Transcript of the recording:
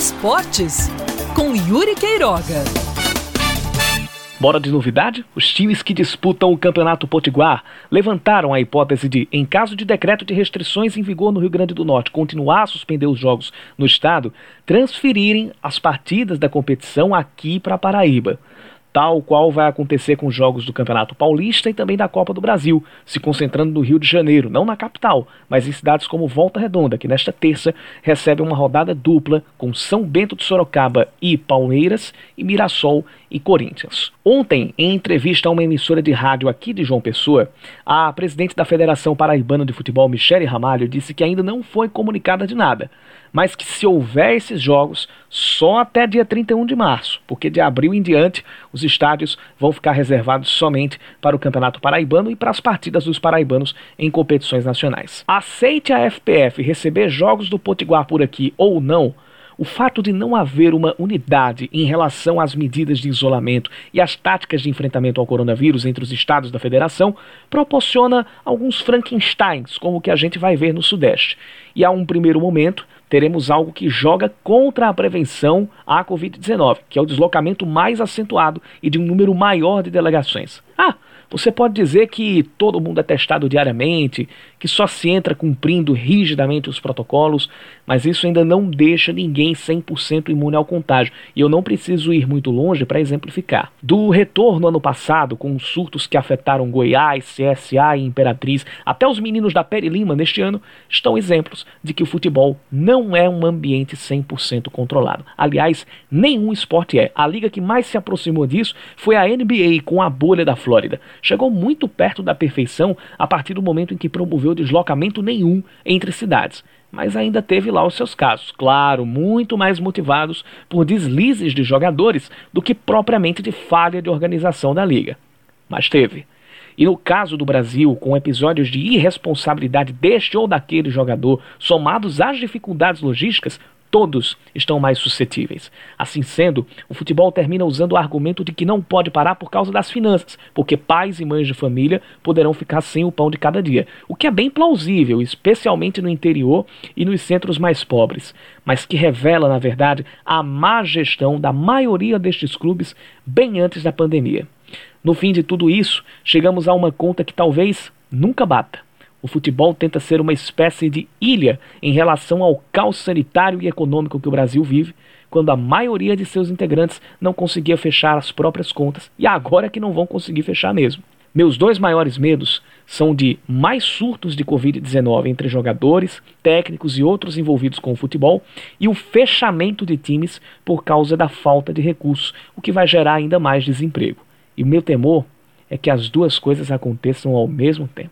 Esportes, com Yuri Queiroga. Bora de novidade? Os times que disputam o Campeonato Potiguar levantaram a hipótese de, em caso de decreto de restrições em vigor no Rio Grande do Norte, continuar a suspender os jogos no estado, transferirem as partidas da competição aqui para Paraíba tal qual vai acontecer com os jogos do Campeonato Paulista e também da Copa do Brasil, se concentrando no Rio de Janeiro, não na capital, mas em cidades como Volta Redonda, que nesta terça recebe uma rodada dupla com São Bento de Sorocaba e Palmeiras e Mirassol e Corinthians. Ontem, em entrevista a uma emissora de rádio aqui de João Pessoa, a presidente da Federação Paraibana de Futebol, Michele Ramalho, disse que ainda não foi comunicada de nada, mas que se houver esses jogos, só até dia 31 de março, porque de abril em diante os estádios vão ficar reservados somente para o Campeonato Paraibano e para as partidas dos paraibanos em competições nacionais. Aceite a FPF receber jogos do Potiguar por aqui ou não, o fato de não haver uma unidade em relação às medidas de isolamento e às táticas de enfrentamento ao coronavírus entre os estados da federação proporciona alguns Frankensteins, como o que a gente vai ver no Sudeste. E a um primeiro momento, teremos algo que joga contra a prevenção à Covid-19, que é o deslocamento mais acentuado e de um número maior de delegações. Você pode dizer que todo mundo é testado diariamente, que só se entra cumprindo rigidamente os protocolos, mas isso ainda não deixa ninguém 100% imune ao contágio. E eu não preciso ir muito longe para exemplificar. Do retorno ano passado, com os surtos que afetaram Goiás, CSA e Imperatriz, até os meninos da Peri Lima neste ano, estão exemplos de que o futebol não é um ambiente 100% controlado. Aliás, nenhum esporte é. A liga que mais se aproximou disso foi a NBA com a bolha da Flórida chegou muito perto da perfeição a partir do momento em que promoveu deslocamento nenhum entre cidades. Mas ainda teve lá os seus casos, claro, muito mais motivados por deslizes de jogadores do que propriamente de falha de organização da liga. Mas teve. E no caso do Brasil, com episódios de irresponsabilidade deste ou daquele jogador, somados às dificuldades logísticas, todos estão mais suscetíveis. Assim sendo, o futebol termina usando o argumento de que não pode parar por causa das finanças, porque pais e mães de família poderão ficar sem o pão de cada dia, o que é bem plausível, especialmente no interior e nos centros mais pobres, mas que revela, na verdade, a má gestão da maioria destes clubes bem antes da pandemia. No fim de tudo isso, chegamos a uma conta que talvez nunca bata o futebol tenta ser uma espécie de ilha em relação ao caos sanitário e econômico que o Brasil vive, quando a maioria de seus integrantes não conseguia fechar as próprias contas e agora que não vão conseguir fechar mesmo. Meus dois maiores medos são de mais surtos de Covid-19 entre jogadores, técnicos e outros envolvidos com o futebol e o fechamento de times por causa da falta de recursos, o que vai gerar ainda mais desemprego. E o meu temor é que as duas coisas aconteçam ao mesmo tempo.